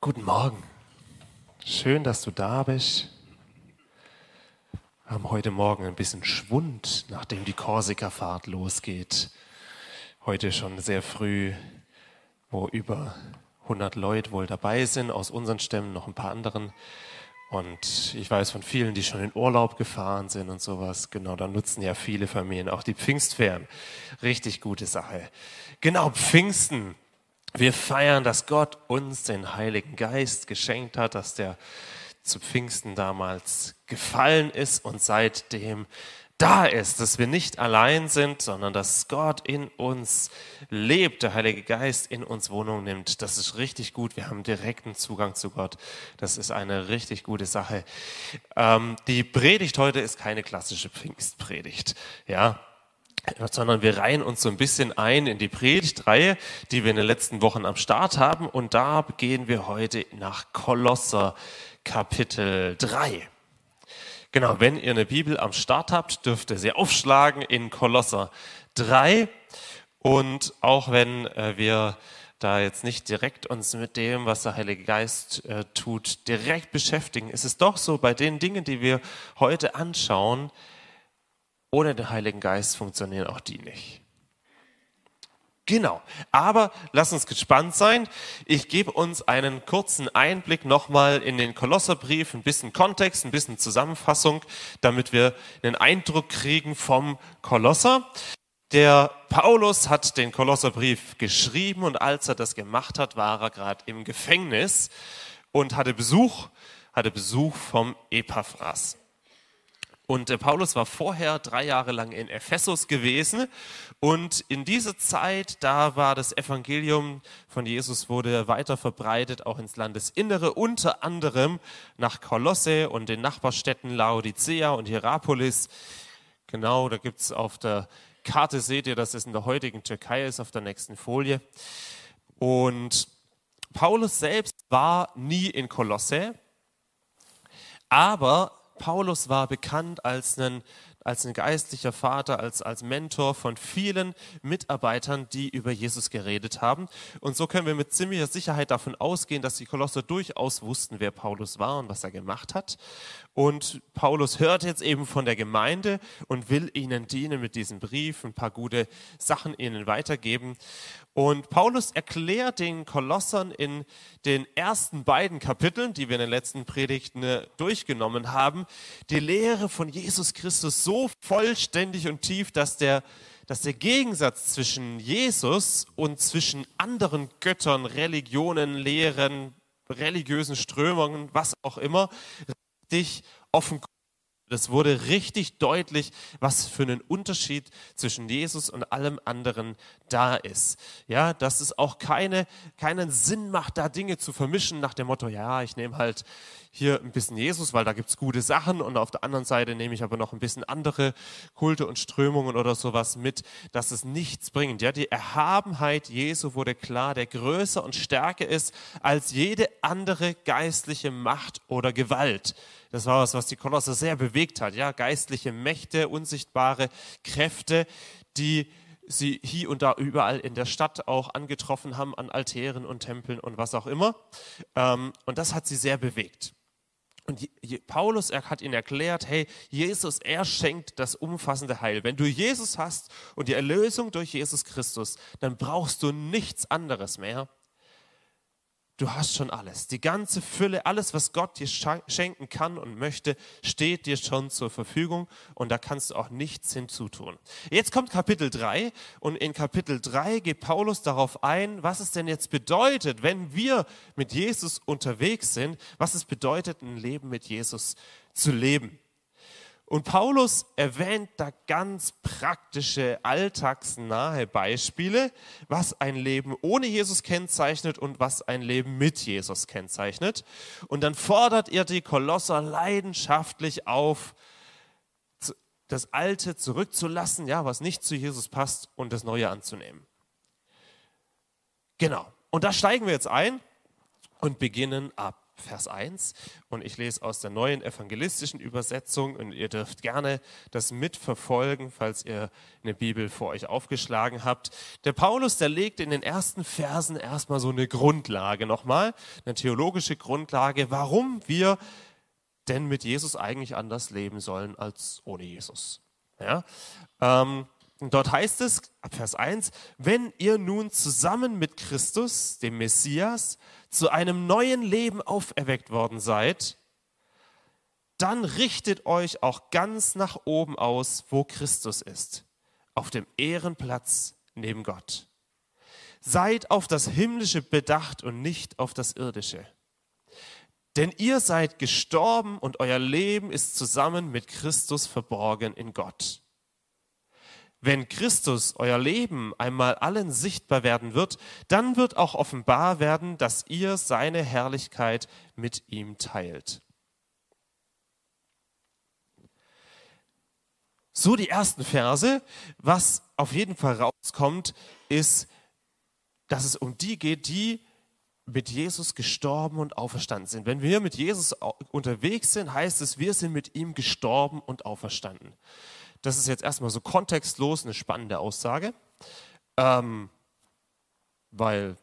Guten Morgen. Schön, dass du da bist. Wir haben heute Morgen ein bisschen Schwund, nachdem die Korsika-Fahrt losgeht. Heute schon sehr früh, wo über 100 Leute wohl dabei sind, aus unseren Stämmen, noch ein paar anderen. Und ich weiß von vielen, die schon in Urlaub gefahren sind und sowas. Genau, da nutzen ja viele Familien auch die Pfingstferien. Richtig gute Sache. Genau, Pfingsten. Wir feiern, dass Gott uns den Heiligen Geist geschenkt hat, dass der zu Pfingsten damals gefallen ist und seitdem da ist, dass wir nicht allein sind, sondern dass Gott in uns lebt, der Heilige Geist in uns Wohnung nimmt. Das ist richtig gut. Wir haben direkten Zugang zu Gott. Das ist eine richtig gute Sache. Ähm, die Predigt heute ist keine klassische Pfingstpredigt. Ja, sondern wir reihen uns so ein bisschen ein in die Predigtreihe, die wir in den letzten Wochen am Start haben. Und da gehen wir heute nach Kolosser Kapitel 3. Genau, wenn ihr eine Bibel am Start habt, dürft ihr sie aufschlagen in Kolosser 3. Und auch wenn äh, wir da jetzt nicht direkt uns mit dem, was der Heilige Geist äh, tut, direkt beschäftigen, ist es doch so, bei den Dingen, die wir heute anschauen, ohne den Heiligen Geist funktionieren auch die nicht. Genau. Aber lass uns gespannt sein. Ich gebe uns einen kurzen Einblick nochmal in den Kolosserbrief, ein bisschen Kontext, ein bisschen Zusammenfassung, damit wir einen Eindruck kriegen vom Kolosser. Der Paulus hat den Kolosserbrief geschrieben und als er das gemacht hat, war er gerade im Gefängnis und hatte Besuch, hatte Besuch vom Epaphras. Und der Paulus war vorher drei Jahre lang in Ephesus gewesen. Und in dieser Zeit, da war das Evangelium von Jesus wurde weiter verbreitet, auch ins Landesinnere, unter anderem nach Kolosse und den Nachbarstädten Laodicea und Hierapolis. Genau, da gibt's auf der Karte, seht ihr, dass es in der heutigen Türkei ist, auf der nächsten Folie. Und Paulus selbst war nie in Kolosse, aber Paulus war bekannt als ein, als ein geistlicher Vater, als, als Mentor von vielen Mitarbeitern, die über Jesus geredet haben. Und so können wir mit ziemlicher Sicherheit davon ausgehen, dass die Kolosser durchaus wussten, wer Paulus war und was er gemacht hat. Und Paulus hört jetzt eben von der Gemeinde und will ihnen dienen mit diesem Brief, ein paar gute Sachen ihnen weitergeben. Und Paulus erklärt den Kolossern in den ersten beiden Kapiteln, die wir in den letzten Predigten äh, durchgenommen haben, die Lehre von Jesus Christus so vollständig und tief, dass der, dass der Gegensatz zwischen Jesus und zwischen anderen Göttern, Religionen, Lehren, religiösen Strömungen, was auch immer, richtig offen das wurde richtig deutlich, was für einen Unterschied zwischen Jesus und allem anderen da ist. Ja, dass es auch keine, keinen Sinn macht, da Dinge zu vermischen nach dem Motto, ja, ich nehme halt hier ein bisschen Jesus, weil da gibt es gute Sachen und auf der anderen Seite nehme ich aber noch ein bisschen andere Kulte und Strömungen oder sowas mit, dass es nichts bringt. Ja, die Erhabenheit Jesu wurde klar, der größer und stärker ist als jede andere geistliche Macht oder Gewalt. Das war was, was die Kolosser sehr bewegt hat. Ja, geistliche Mächte, unsichtbare Kräfte, die sie hier und da überall in der Stadt auch angetroffen haben, an Altären und Tempeln und was auch immer. Ähm, und das hat sie sehr bewegt. Und Paulus er hat ihnen erklärt, hey, Jesus, er schenkt das umfassende Heil. Wenn du Jesus hast und die Erlösung durch Jesus Christus, dann brauchst du nichts anderes mehr Du hast schon alles. Die ganze Fülle, alles, was Gott dir schenken kann und möchte, steht dir schon zur Verfügung und da kannst du auch nichts hinzutun. Jetzt kommt Kapitel 3 und in Kapitel 3 geht Paulus darauf ein, was es denn jetzt bedeutet, wenn wir mit Jesus unterwegs sind, was es bedeutet, ein Leben mit Jesus zu leben. Und Paulus erwähnt da ganz praktische, alltagsnahe Beispiele, was ein Leben ohne Jesus kennzeichnet und was ein Leben mit Jesus kennzeichnet. Und dann fordert er die Kolosser leidenschaftlich auf, das Alte zurückzulassen, ja, was nicht zu Jesus passt, und das Neue anzunehmen. Genau. Und da steigen wir jetzt ein und beginnen ab Vers 1 und ich lese aus der neuen evangelistischen Übersetzung und ihr dürft gerne das mitverfolgen, falls ihr eine Bibel vor euch aufgeschlagen habt. Der Paulus, der legt in den ersten Versen erstmal so eine Grundlage nochmal, eine theologische Grundlage, warum wir denn mit Jesus eigentlich anders leben sollen als ohne Jesus. Ja? Ähm, und dort heißt es, ab Vers 1, wenn ihr nun zusammen mit Christus, dem Messias, zu einem neuen Leben auferweckt worden seid, dann richtet euch auch ganz nach oben aus, wo Christus ist, auf dem Ehrenplatz neben Gott. Seid auf das Himmlische bedacht und nicht auf das Irdische. Denn ihr seid gestorben und euer Leben ist zusammen mit Christus verborgen in Gott. Wenn Christus, euer Leben, einmal allen sichtbar werden wird, dann wird auch offenbar werden, dass ihr seine Herrlichkeit mit ihm teilt. So die ersten Verse. Was auf jeden Fall rauskommt, ist, dass es um die geht, die mit Jesus gestorben und auferstanden sind. Wenn wir mit Jesus unterwegs sind, heißt es, wir sind mit ihm gestorben und auferstanden. Das ist jetzt erstmal so kontextlos eine spannende Aussage, ähm, weil,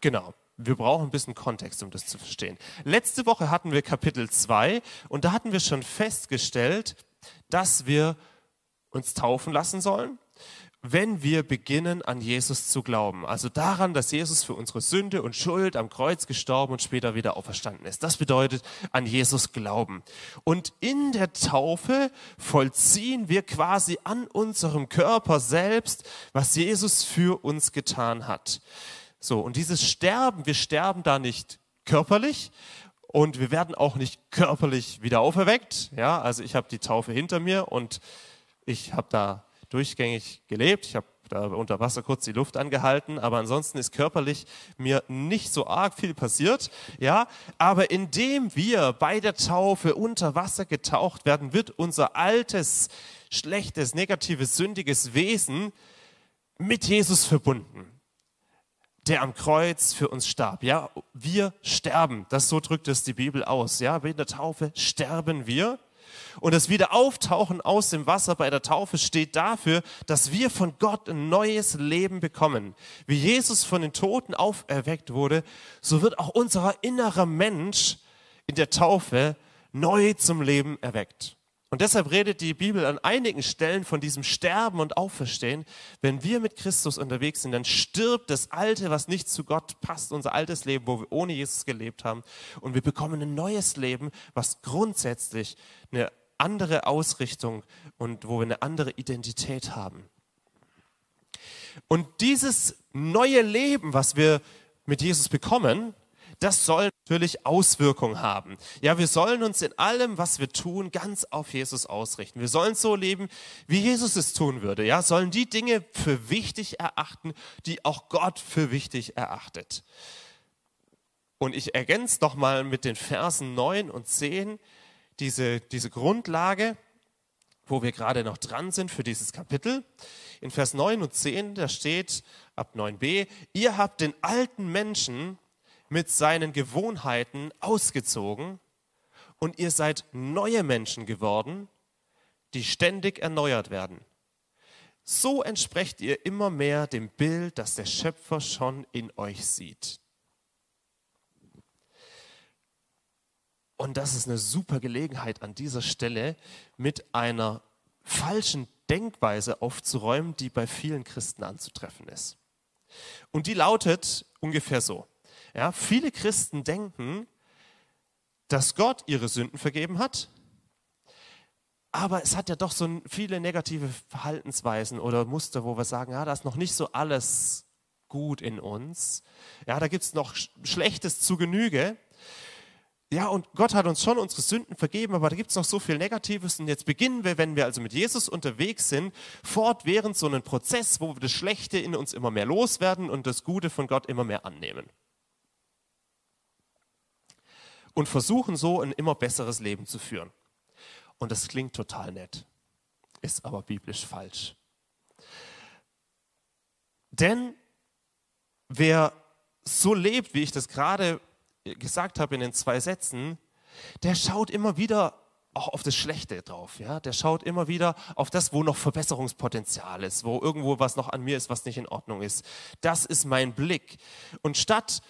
genau, wir brauchen ein bisschen Kontext, um das zu verstehen. Letzte Woche hatten wir Kapitel 2 und da hatten wir schon festgestellt, dass wir uns taufen lassen sollen wenn wir beginnen, an Jesus zu glauben. Also daran, dass Jesus für unsere Sünde und Schuld am Kreuz gestorben und später wieder auferstanden ist. Das bedeutet an Jesus glauben. Und in der Taufe vollziehen wir quasi an unserem Körper selbst, was Jesus für uns getan hat. So, und dieses Sterben, wir sterben da nicht körperlich, und wir werden auch nicht körperlich wieder auferweckt. Ja, also ich habe die Taufe hinter mir und ich habe da durchgängig gelebt. Ich habe da unter Wasser kurz die Luft angehalten, aber ansonsten ist körperlich mir nicht so arg viel passiert, ja. Aber indem wir bei der Taufe unter Wasser getaucht werden, wird unser altes, schlechtes, negatives, sündiges Wesen mit Jesus verbunden, der am Kreuz für uns starb. Ja, wir sterben. Das so drückt es die Bibel aus. Ja, bei der Taufe sterben wir und das Wiederauftauchen aus dem Wasser bei der Taufe steht dafür, dass wir von Gott ein neues Leben bekommen. Wie Jesus von den Toten auferweckt wurde, so wird auch unser innerer Mensch in der Taufe neu zum Leben erweckt. Und deshalb redet die Bibel an einigen Stellen von diesem Sterben und Auferstehen. Wenn wir mit Christus unterwegs sind, dann stirbt das Alte, was nicht zu Gott passt, unser altes Leben, wo wir ohne Jesus gelebt haben. Und wir bekommen ein neues Leben, was grundsätzlich eine andere Ausrichtung und wo wir eine andere Identität haben. Und dieses neue Leben, was wir mit Jesus bekommen, das soll natürlich Auswirkungen haben. Ja, wir sollen uns in allem, was wir tun, ganz auf Jesus ausrichten. Wir sollen so leben, wie Jesus es tun würde. Ja, sollen die Dinge für wichtig erachten, die auch Gott für wichtig erachtet. Und ich ergänze noch mal mit den Versen 9 und 10 diese, diese Grundlage, wo wir gerade noch dran sind für dieses Kapitel. In Vers 9 und 10, da steht ab 9b, ihr habt den alten Menschen mit seinen Gewohnheiten ausgezogen und ihr seid neue Menschen geworden, die ständig erneuert werden. So entsprecht ihr immer mehr dem Bild, das der Schöpfer schon in euch sieht. Und das ist eine super Gelegenheit an dieser Stelle, mit einer falschen Denkweise aufzuräumen, die bei vielen Christen anzutreffen ist. Und die lautet ungefähr so. Ja, viele Christen denken, dass Gott ihre Sünden vergeben hat, aber es hat ja doch so viele negative Verhaltensweisen oder Muster, wo wir sagen, ja, da ist noch nicht so alles gut in uns. Ja, da gibt es noch Schlechtes zu Genüge. Ja, und Gott hat uns schon unsere Sünden vergeben, aber da gibt es noch so viel Negatives. Und jetzt beginnen wir, wenn wir also mit Jesus unterwegs sind, fortwährend so einen Prozess, wo wir das Schlechte in uns immer mehr loswerden und das Gute von Gott immer mehr annehmen. Und versuchen so ein immer besseres Leben zu führen. Und das klingt total nett, ist aber biblisch falsch. Denn wer so lebt, wie ich das gerade gesagt habe in den zwei Sätzen, der schaut immer wieder auch auf das Schlechte drauf. Ja? Der schaut immer wieder auf das, wo noch Verbesserungspotenzial ist, wo irgendwo was noch an mir ist, was nicht in Ordnung ist. Das ist mein Blick. Und statt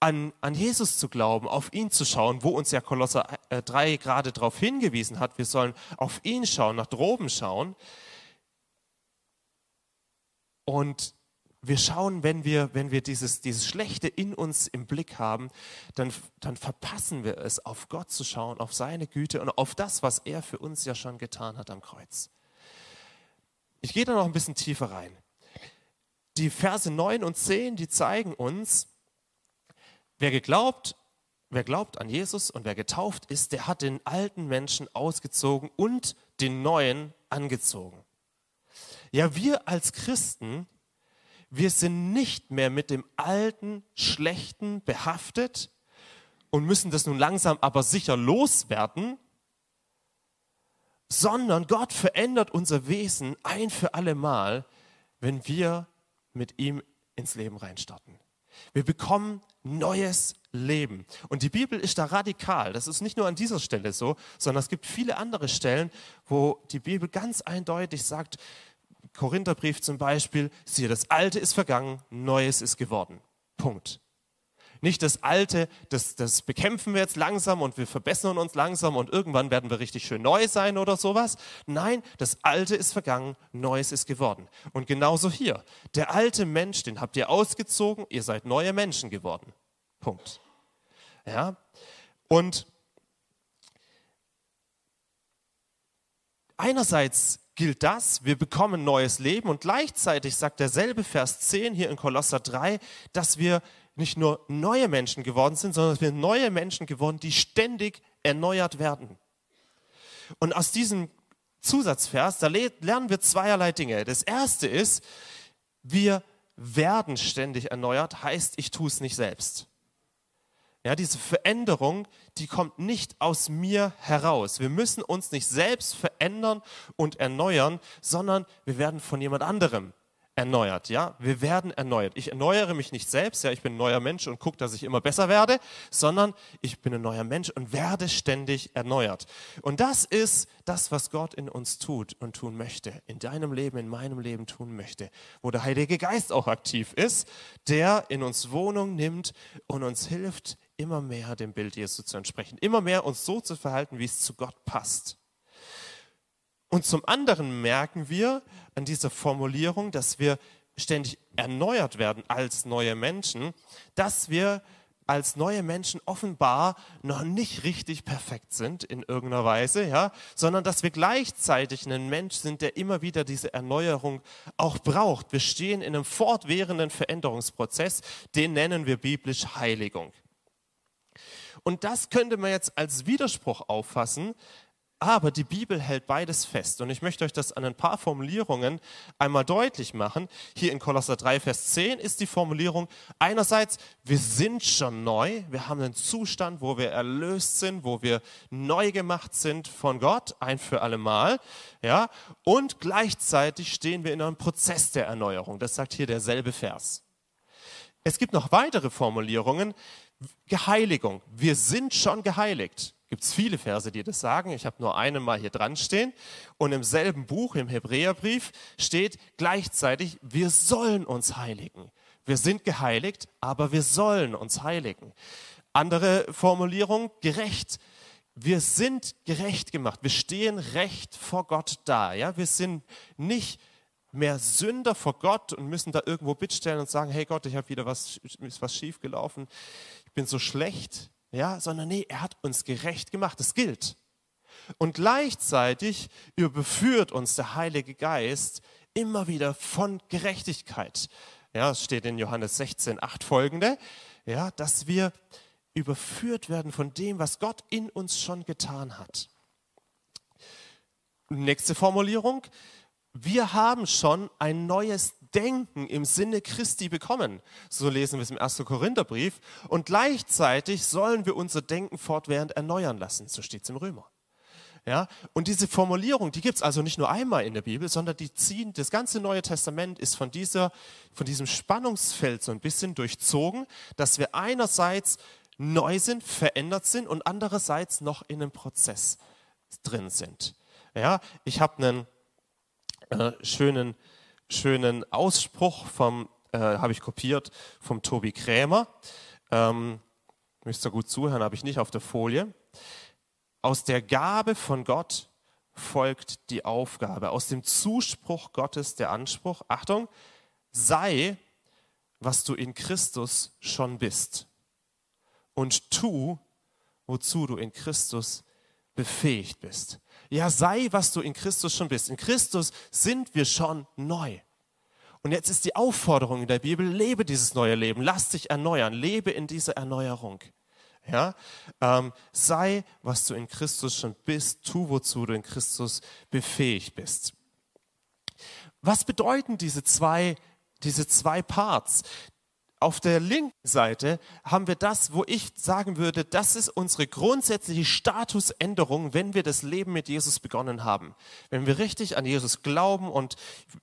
an, an Jesus zu glauben, auf ihn zu schauen, wo uns ja Kolosser 3 äh, gerade darauf hingewiesen hat, wir sollen auf ihn schauen, nach droben schauen. Und wir schauen, wenn wir, wenn wir dieses, dieses Schlechte in uns im Blick haben, dann, dann verpassen wir es, auf Gott zu schauen, auf seine Güte und auf das, was er für uns ja schon getan hat am Kreuz. Ich gehe da noch ein bisschen tiefer rein. Die Verse 9 und 10, die zeigen uns, wer geglaubt, wer glaubt an Jesus und wer getauft ist, der hat den alten Menschen ausgezogen und den neuen angezogen. Ja, wir als Christen, wir sind nicht mehr mit dem alten, schlechten behaftet und müssen das nun langsam aber sicher loswerden, sondern Gott verändert unser Wesen ein für alle Mal, wenn wir mit ihm ins Leben reinstarten. Wir bekommen neues Leben. Und die Bibel ist da radikal. Das ist nicht nur an dieser Stelle so, sondern es gibt viele andere Stellen, wo die Bibel ganz eindeutig sagt, Korintherbrief zum Beispiel, siehe, das Alte ist vergangen, Neues ist geworden. Punkt. Nicht das Alte, das, das bekämpfen wir jetzt langsam und wir verbessern uns langsam und irgendwann werden wir richtig schön neu sein oder sowas. Nein, das Alte ist vergangen, Neues ist geworden. Und genauso hier. Der alte Mensch, den habt ihr ausgezogen, ihr seid neue Menschen geworden. Punkt. Ja? Und einerseits gilt das, wir bekommen neues Leben und gleichzeitig sagt derselbe Vers 10 hier in Kolosser 3, dass wir nicht nur neue Menschen geworden sind, sondern dass wir neue Menschen geworden, die ständig erneuert werden. Und aus diesem Zusatzvers, da lernen wir zweierlei Dinge. Das erste ist, wir werden ständig erneuert, heißt, ich tue es nicht selbst. Ja, diese Veränderung, die kommt nicht aus mir heraus. Wir müssen uns nicht selbst verändern und erneuern, sondern wir werden von jemand anderem erneuert. Ja, wir werden erneuert. Ich erneuere mich nicht selbst. Ja, ich bin ein neuer Mensch und gucke, dass ich immer besser werde, sondern ich bin ein neuer Mensch und werde ständig erneuert. Und das ist das, was Gott in uns tut und tun möchte, in deinem Leben, in meinem Leben tun möchte, wo der Heilige Geist auch aktiv ist, der in uns Wohnung nimmt und uns hilft, immer mehr dem Bild Jesu zu entsprechen, immer mehr uns so zu verhalten, wie es zu Gott passt. Und zum anderen merken wir an dieser Formulierung, dass wir ständig erneuert werden als neue Menschen, dass wir als neue Menschen offenbar noch nicht richtig perfekt sind in irgendeiner Weise, ja, sondern dass wir gleichzeitig ein Mensch sind, der immer wieder diese Erneuerung auch braucht. Wir stehen in einem fortwährenden Veränderungsprozess, den nennen wir biblisch Heiligung. Und das könnte man jetzt als Widerspruch auffassen, aber die Bibel hält beides fest. Und ich möchte euch das an ein paar Formulierungen einmal deutlich machen. Hier in Kolosser 3, Vers 10 ist die Formulierung einerseits, wir sind schon neu, wir haben einen Zustand, wo wir erlöst sind, wo wir neu gemacht sind von Gott, ein für alle Mal. Ja? Und gleichzeitig stehen wir in einem Prozess der Erneuerung. Das sagt hier derselbe Vers. Es gibt noch weitere Formulierungen. Geheiligung. Wir sind schon geheiligt. Gibt es viele Verse, die das sagen. Ich habe nur einen mal hier dran stehen. Und im selben Buch, im Hebräerbrief, steht gleichzeitig, wir sollen uns heiligen. Wir sind geheiligt, aber wir sollen uns heiligen. Andere Formulierung, gerecht. Wir sind gerecht gemacht. Wir stehen recht vor Gott da. Ja? Wir sind nicht mehr Sünder vor Gott und müssen da irgendwo bittstellen und sagen, hey Gott, ich habe wieder was, ist was schief gelaufen, ich bin so schlecht, ja, sondern nee, er hat uns gerecht gemacht, das gilt. Und gleichzeitig überführt uns der Heilige Geist immer wieder von Gerechtigkeit. Ja, es steht in Johannes 16, 8 folgende, ja, dass wir überführt werden von dem, was Gott in uns schon getan hat. Nächste Formulierung, wir haben schon ein neues Denken im Sinne Christi bekommen. So lesen wir es im 1. Korintherbrief. Und gleichzeitig sollen wir unser Denken fortwährend erneuern lassen. So steht es im Römer. Ja? Und diese Formulierung, die gibt es also nicht nur einmal in der Bibel, sondern die ziehen, das ganze Neue Testament ist von, dieser, von diesem Spannungsfeld so ein bisschen durchzogen, dass wir einerseits neu sind, verändert sind und andererseits noch in einem Prozess drin sind. Ja, ich habe einen äh, schönen, schönen Ausspruch vom, äh, habe ich kopiert vom Tobi Krämer. Ähm, müsst ihr gut zuhören, habe ich nicht auf der Folie. Aus der Gabe von Gott folgt die Aufgabe. Aus dem Zuspruch Gottes der Anspruch, Achtung, sei, was du in Christus schon bist. Und tu, wozu du in Christus befähigt bist. Ja, sei, was du in Christus schon bist. In Christus sind wir schon neu. Und jetzt ist die Aufforderung in der Bibel, lebe dieses neue Leben, lass dich erneuern, lebe in dieser Erneuerung. Ja? Ähm, sei, was du in Christus schon bist, tu, wozu du in Christus befähigt bist. Was bedeuten diese zwei, diese zwei Parts? Auf der linken Seite haben wir das, wo ich sagen würde, das ist unsere grundsätzliche Statusänderung, wenn wir das Leben mit Jesus begonnen haben. Wenn wir richtig an Jesus glauben und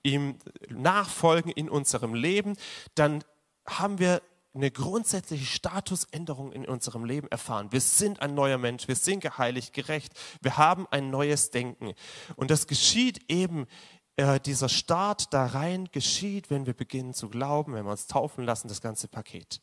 ihm nachfolgen in unserem Leben, dann haben wir eine grundsätzliche Statusänderung in unserem Leben erfahren. Wir sind ein neuer Mensch, wir sind geheiligt, gerecht, wir haben ein neues Denken. Und das geschieht eben, äh, dieser Start da rein geschieht, wenn wir beginnen zu glauben, wenn wir uns taufen lassen, das ganze Paket.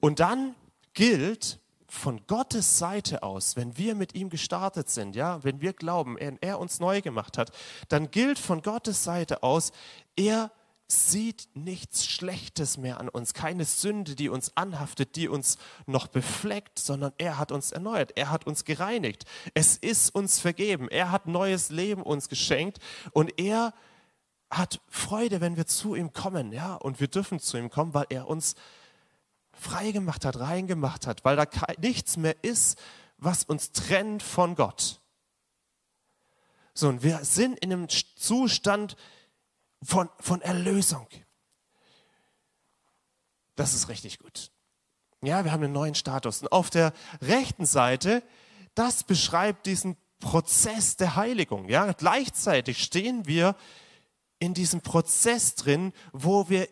Und dann gilt von Gottes Seite aus, wenn wir mit ihm gestartet sind, ja, wenn wir glauben, er, er uns neu gemacht hat, dann gilt von Gottes Seite aus, er sieht nichts Schlechtes mehr an uns, keine Sünde, die uns anhaftet, die uns noch befleckt, sondern er hat uns erneuert, er hat uns gereinigt. Es ist uns vergeben, er hat neues Leben uns geschenkt und er hat Freude, wenn wir zu ihm kommen, ja, und wir dürfen zu ihm kommen, weil er uns frei gemacht hat, rein gemacht hat, weil da nichts mehr ist, was uns trennt von Gott. So, und wir sind in einem Zustand, von, von Erlösung. Das ist richtig gut. Ja, wir haben einen neuen Status. Und auf der rechten Seite, das beschreibt diesen Prozess der Heiligung. Ja, gleichzeitig stehen wir in diesem Prozess drin, wo wir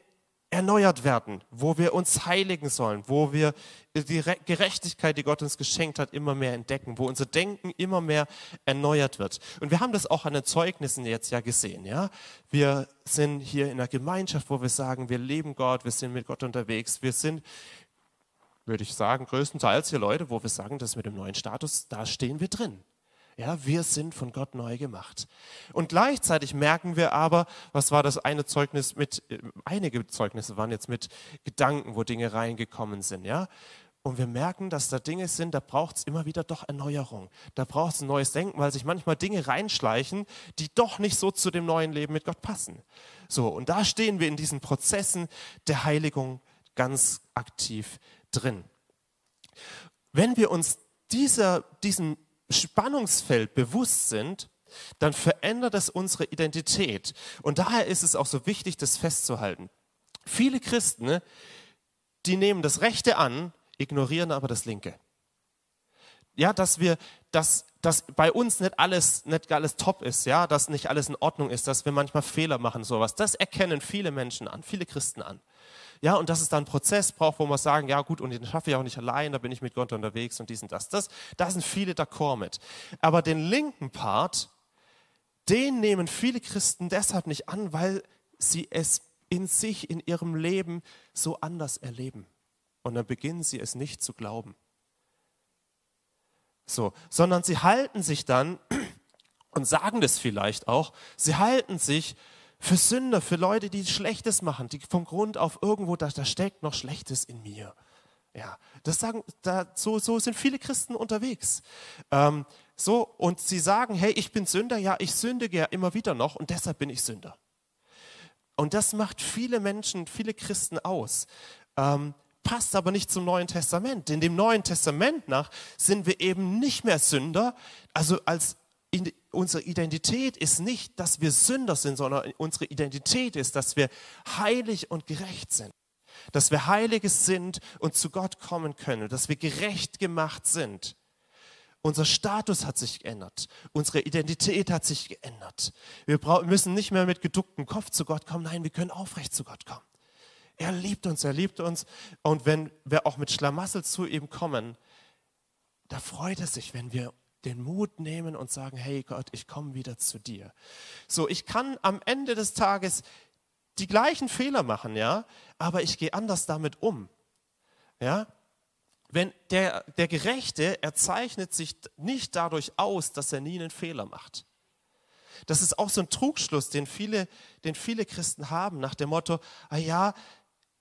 erneuert werden, wo wir uns heiligen sollen, wo wir die Gerechtigkeit, die Gott uns geschenkt hat, immer mehr entdecken, wo unser Denken immer mehr erneuert wird. Und wir haben das auch an den Zeugnissen jetzt ja gesehen. Ja? Wir sind hier in einer Gemeinschaft, wo wir sagen, wir leben Gott, wir sind mit Gott unterwegs, wir sind, würde ich sagen, größtenteils hier Leute, wo wir sagen, dass mit dem neuen Status, da stehen wir drin. Ja, wir sind von Gott neu gemacht. Und gleichzeitig merken wir aber, was war das eine Zeugnis mit, äh, einige Zeugnisse waren jetzt mit Gedanken, wo Dinge reingekommen sind, ja. Und wir merken, dass da Dinge sind, da braucht es immer wieder doch Erneuerung. Da braucht es ein neues Denken, weil sich manchmal Dinge reinschleichen, die doch nicht so zu dem neuen Leben mit Gott passen. So, und da stehen wir in diesen Prozessen der Heiligung ganz aktiv drin. Wenn wir uns dieser, diesen Spannungsfeld bewusst sind, dann verändert es unsere Identität. Und daher ist es auch so wichtig, das festzuhalten. Viele Christen, ne, die nehmen das Rechte an, ignorieren aber das Linke. Ja, dass wir, dass, dass bei uns nicht alles, nicht alles top ist, ja, dass nicht alles in Ordnung ist, dass wir manchmal Fehler machen, sowas. Das erkennen viele Menschen an, viele Christen an. Ja, und dass es dann einen Prozess braucht, wo wir sagen, ja gut, und den schaffe ich auch nicht allein, da bin ich mit Gott unterwegs und dies und das. das da sind viele d'accord mit. Aber den linken Part, den nehmen viele Christen deshalb nicht an, weil sie es in sich, in ihrem Leben so anders erleben. Und dann beginnen sie es nicht zu glauben. So, sondern sie halten sich dann und sagen das vielleicht auch, sie halten sich für Sünder, für Leute, die Schlechtes machen, die vom Grund auf irgendwo, da, da steckt noch Schlechtes in mir. Ja, das sagen, da, so, so sind viele Christen unterwegs. Ähm, so, und sie sagen, hey, ich bin Sünder, ja, ich sündige ja immer wieder noch und deshalb bin ich Sünder. Und das macht viele Menschen, viele Christen aus. Ähm, passt aber nicht zum Neuen Testament. In dem Neuen Testament nach sind wir eben nicht mehr Sünder, also als unsere Identität ist nicht, dass wir Sünder sind, sondern unsere Identität ist, dass wir heilig und gerecht sind. Dass wir Heilige sind und zu Gott kommen können, dass wir gerecht gemacht sind. Unser Status hat sich geändert. Unsere Identität hat sich geändert. Wir müssen nicht mehr mit geducktem Kopf zu Gott kommen. Nein, wir können aufrecht zu Gott kommen. Er liebt uns, er liebt uns. Und wenn wir auch mit Schlamassel zu ihm kommen, da freut er sich, wenn wir den Mut nehmen und sagen, hey Gott, ich komme wieder zu dir. So, ich kann am Ende des Tages die gleichen Fehler machen, ja, aber ich gehe anders damit um. Ja? Wenn der, der Gerechte, er zeichnet sich nicht dadurch aus, dass er nie einen Fehler macht. Das ist auch so ein Trugschluss, den viele, den viele Christen haben, nach dem Motto, ah ja,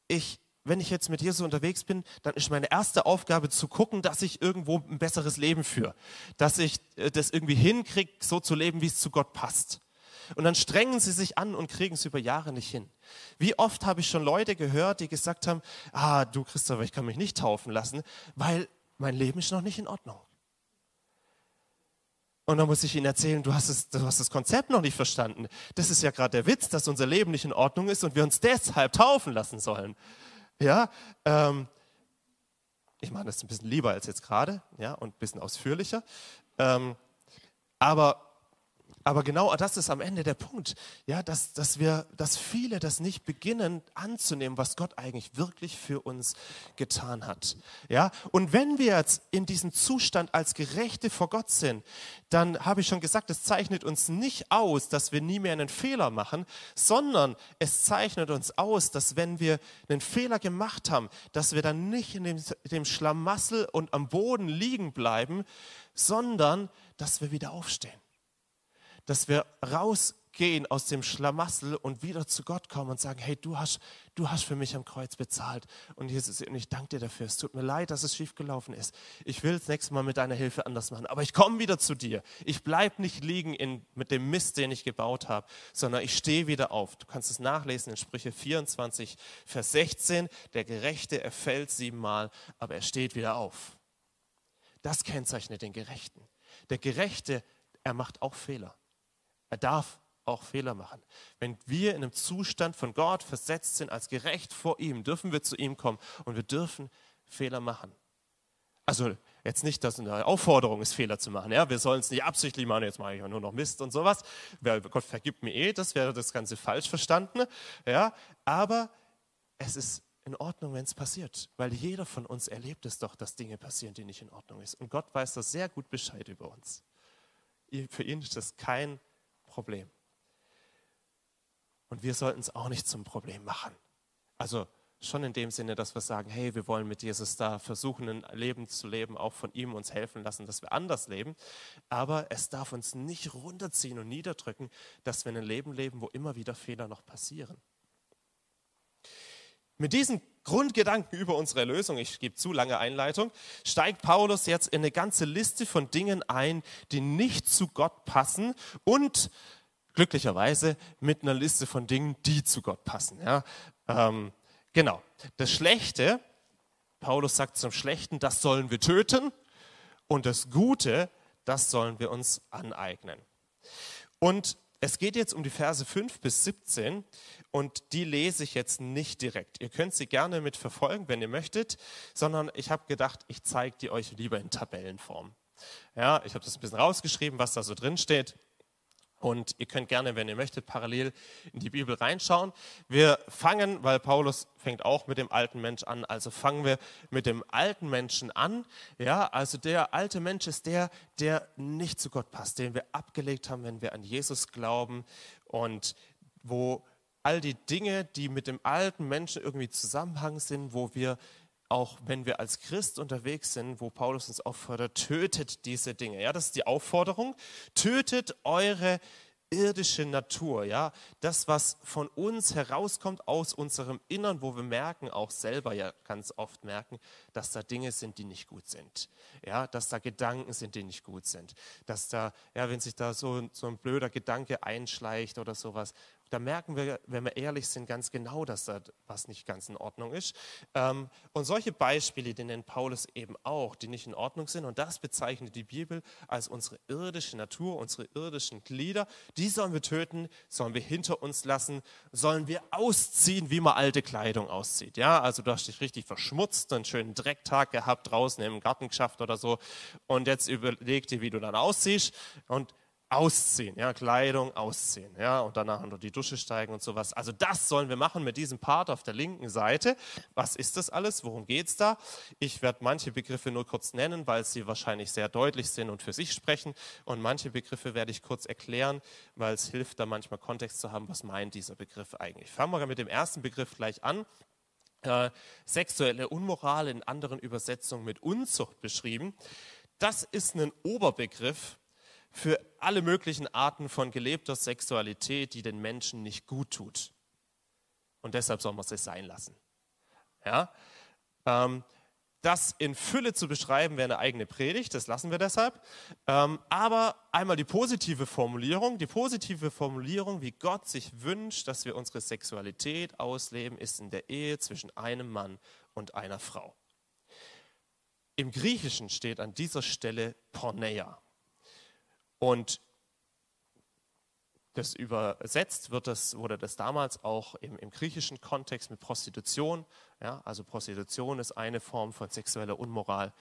ich, wenn ich jetzt mit Jesus unterwegs bin, dann ist meine erste Aufgabe zu gucken, dass ich irgendwo ein besseres Leben führe. Dass ich äh, das irgendwie hinkriege, so zu leben, wie es zu Gott passt. Und dann strengen sie sich an und kriegen es über Jahre nicht hin. Wie oft habe ich schon Leute gehört, die gesagt haben, ah, du Christopher, ich kann mich nicht taufen lassen, weil mein Leben ist noch nicht in Ordnung. Und dann muss ich ihnen erzählen, du hast, es, du hast das Konzept noch nicht verstanden. Das ist ja gerade der Witz, dass unser Leben nicht in Ordnung ist und wir uns deshalb taufen lassen sollen. Ja, ähm, ich mache das ein bisschen lieber als jetzt gerade, ja, und ein bisschen ausführlicher. Ähm, aber aber genau das ist am Ende der Punkt, ja, dass, dass, wir, dass viele das nicht beginnen anzunehmen, was Gott eigentlich wirklich für uns getan hat. Ja, und wenn wir jetzt in diesem Zustand als Gerechte vor Gott sind, dann habe ich schon gesagt, es zeichnet uns nicht aus, dass wir nie mehr einen Fehler machen, sondern es zeichnet uns aus, dass wenn wir einen Fehler gemacht haben, dass wir dann nicht in dem, dem Schlamassel und am Boden liegen bleiben, sondern dass wir wieder aufstehen dass wir rausgehen aus dem Schlamassel und wieder zu Gott kommen und sagen, hey, du hast, du hast für mich am Kreuz bezahlt. Und Jesus, und ich danke dir dafür. Es tut mir leid, dass es schiefgelaufen ist. Ich will es nächstes Mal mit deiner Hilfe anders machen. Aber ich komme wieder zu dir. Ich bleibe nicht liegen in, mit dem Mist, den ich gebaut habe, sondern ich stehe wieder auf. Du kannst es nachlesen in Sprüche 24, Vers 16. Der Gerechte, er fällt siebenmal, aber er steht wieder auf. Das kennzeichnet den Gerechten. Der Gerechte, er macht auch Fehler. Er darf auch Fehler machen. Wenn wir in einem Zustand von Gott versetzt sind, als gerecht vor ihm, dürfen wir zu ihm kommen und wir dürfen Fehler machen. Also jetzt nicht, dass eine Aufforderung ist, Fehler zu machen. Ja? Wir sollen es nicht absichtlich machen, jetzt mache ich ja nur noch Mist und sowas. Gott vergibt mir eh, das wäre das Ganze falsch verstanden. Ja? Aber es ist in Ordnung, wenn es passiert, weil jeder von uns erlebt es doch, dass Dinge passieren, die nicht in Ordnung sind. Und Gott weiß das sehr gut Bescheid über uns. Für ihn ist das kein Problem. Und wir sollten es auch nicht zum Problem machen. Also schon in dem Sinne, dass wir sagen, hey, wir wollen mit Jesus da versuchen, ein Leben zu leben, auch von ihm uns helfen lassen, dass wir anders leben. Aber es darf uns nicht runterziehen und niederdrücken, dass wir ein Leben leben, wo immer wieder Fehler noch passieren. Mit diesen Grundgedanken über unsere Erlösung, ich gebe zu lange Einleitung, steigt Paulus jetzt in eine ganze Liste von Dingen ein, die nicht zu Gott passen und glücklicherweise mit einer Liste von Dingen, die zu Gott passen. Ja, ähm, genau. Das Schlechte, Paulus sagt zum Schlechten, das sollen wir töten und das Gute, das sollen wir uns aneignen. Und es geht jetzt um die Verse 5 bis 17 und die lese ich jetzt nicht direkt. Ihr könnt sie gerne mit verfolgen, wenn ihr möchtet, sondern ich habe gedacht, ich zeige die euch lieber in Tabellenform. Ja, ich habe das ein bisschen rausgeschrieben, was da so drin steht. Und ihr könnt gerne, wenn ihr möchtet, parallel in die Bibel reinschauen. Wir fangen, weil Paulus fängt auch mit dem alten Mensch an, also fangen wir mit dem alten Menschen an. Ja, also der alte Mensch ist der, der nicht zu Gott passt, den wir abgelegt haben, wenn wir an Jesus glauben und wo all die Dinge, die mit dem alten Menschen irgendwie Zusammenhang sind, wo wir auch wenn wir als Christ unterwegs sind, wo Paulus uns auffordert, tötet diese Dinge. Ja, das ist die Aufforderung. Tötet eure irdische Natur, ja, das, was von uns herauskommt aus unserem Innern, wo wir merken, auch selber ja ganz oft merken, dass da Dinge sind, die nicht gut sind, ja, dass da Gedanken sind, die nicht gut sind, dass da, ja, wenn sich da so, so ein blöder Gedanke einschleicht oder sowas, da merken wir, wenn wir ehrlich sind, ganz genau, dass da was nicht ganz in Ordnung ist. Ähm, und solche Beispiele, die nennt Paulus eben auch, die nicht in Ordnung sind. Und das bezeichnet die Bibel als unsere irdische Natur, unsere irdischen Glieder. Die sollen wir töten, sollen wir hinter uns lassen, sollen wir ausziehen, wie man alte Kleidung auszieht. Ja, also du hast dich richtig verschmutzt, einen schönen Drecktag gehabt draußen im Garten geschafft oder so. Und jetzt überleg dir, wie du dann aussiehst. Und ausziehen, ja, Kleidung ausziehen, ja, und danach unter die Dusche steigen und sowas. Also das sollen wir machen mit diesem Part auf der linken Seite. Was ist das alles? Worum geht es da? Ich werde manche Begriffe nur kurz nennen, weil sie wahrscheinlich sehr deutlich sind und für sich sprechen. Und manche Begriffe werde ich kurz erklären, weil es hilft, da manchmal Kontext zu haben, was meint dieser Begriff eigentlich. Fangen wir mit dem ersten Begriff gleich an. Äh, sexuelle Unmoral in anderen Übersetzungen mit Unzucht beschrieben. Das ist ein Oberbegriff für alle möglichen Arten von gelebter Sexualität, die den Menschen nicht gut tut. Und deshalb soll man es sein lassen. Ja? Ähm, das in Fülle zu beschreiben, wäre eine eigene Predigt, das lassen wir deshalb. Ähm, aber einmal die positive Formulierung. Die positive Formulierung, wie Gott sich wünscht, dass wir unsere Sexualität ausleben, ist in der Ehe zwischen einem Mann und einer Frau. Im Griechischen steht an dieser Stelle Porneia. Und das übersetzt wird das, wurde das damals auch im, im griechischen Kontext mit Prostitution. Ja, also Prostitution ist eine Form von sexueller Unmoral,